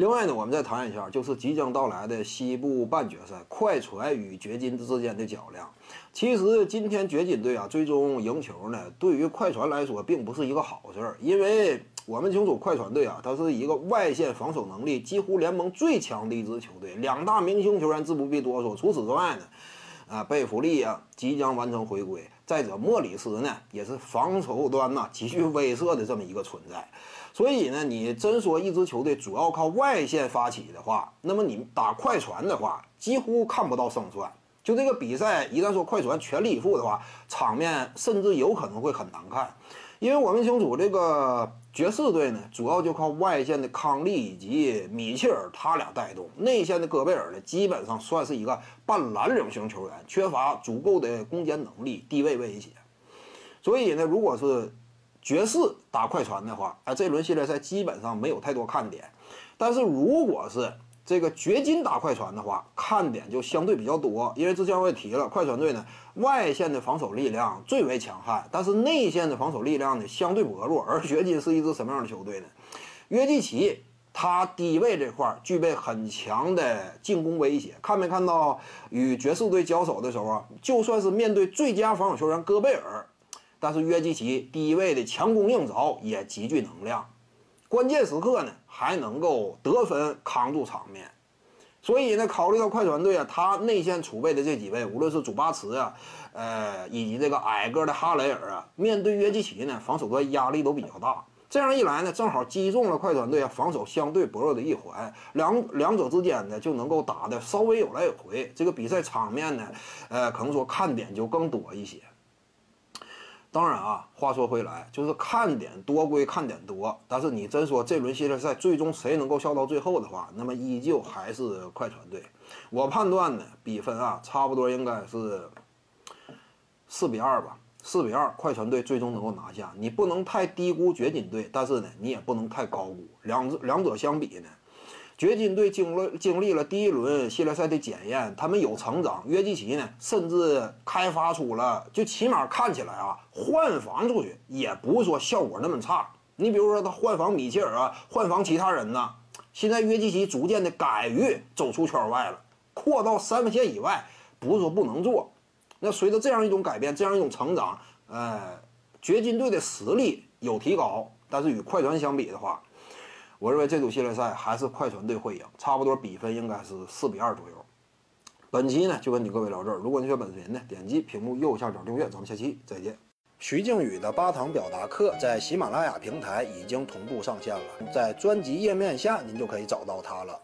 另外呢，我们再谈一下，就是即将到来的西部半决赛，快船与掘金之间的较量。其实今天掘金队啊，最终赢球呢，对于快船来说并不是一个好事儿，因为我们清楚快船队啊，它是一个外线防守能力几乎联盟最强的一支球队，两大明星球员自不必多说。除此之外呢，啊，贝弗利啊即将完成回归，再者莫里斯呢也是防守端呐极具威慑的这么一个存在。所以呢，你真说一支球队主要靠外线发起的话，那么你打快船的话，几乎看不到胜算。就这个比赛，一旦说快船全力以赴的话，场面甚至有可能会很难看。因为我们清楚，这个爵士队呢，主要就靠外线的康利以及米切尔他俩带动，内线的戈贝尔呢，基本上算是一个半蓝领型球员，缺乏足够的攻坚能力，低位威胁。所以呢，如果是爵士打快船的话，啊，这轮系列赛基本上没有太多看点。但是如果是这个掘金打快船的话，看点就相对比较多。因为之前我也提了，快船队呢外线的防守力量最为强悍，但是内线的防守力量呢相对薄弱。而掘金是一支什么样的球队呢？约基奇他低位这块具备很强的进攻威胁。看没看到与爵士队交手的时候啊？就算是面对最佳防守球员戈贝尔。但是约基奇低位的强攻硬凿也极具能量，关键时刻呢还能够得分扛住场面，所以呢，考虑到快船队啊，他内线储备的这几位，无论是祖巴茨啊，呃，以及这个矮个的哈雷尔啊，面对约基奇呢，防守端压力都比较大。这样一来呢，正好击中了快船队啊防守相对薄弱的一环，两两者之间呢就能够打的稍微有来有回，这个比赛场面呢，呃，可能说看点就更多一些。当然啊，话说回来，就是看点多归看点多，但是你真说这轮系列赛最终谁能够笑到最后的话，那么依旧还是快船队。我判断呢，比分啊，差不多应该是四比二吧，四比二，快船队最终能够拿下。你不能太低估掘金队，但是呢，你也不能太高估。两者两者相比呢？掘金队经历经历了第一轮系列赛的检验，他们有成长。约基奇呢，甚至开发出了，就起码看起来啊，换防出去也不是说效果那么差。你比如说他换防米切尔啊，换防其他人呢，现在约基奇逐渐的敢于走出圈外了，扩到三分线以外，不是说不能做。那随着这样一种改变，这样一种成长，呃，掘金队的实力有提高，但是与快船相比的话。我认为这组系列赛还是快船队会赢，差不多比分应该是四比二左右。本期呢就跟你各位聊这儿，如果你喜欢本视频呢，点击屏幕右下角订阅，咱们下期再见。徐静宇的八堂表达课在喜马拉雅平台已经同步上线了，在专辑页面下您就可以找到它了。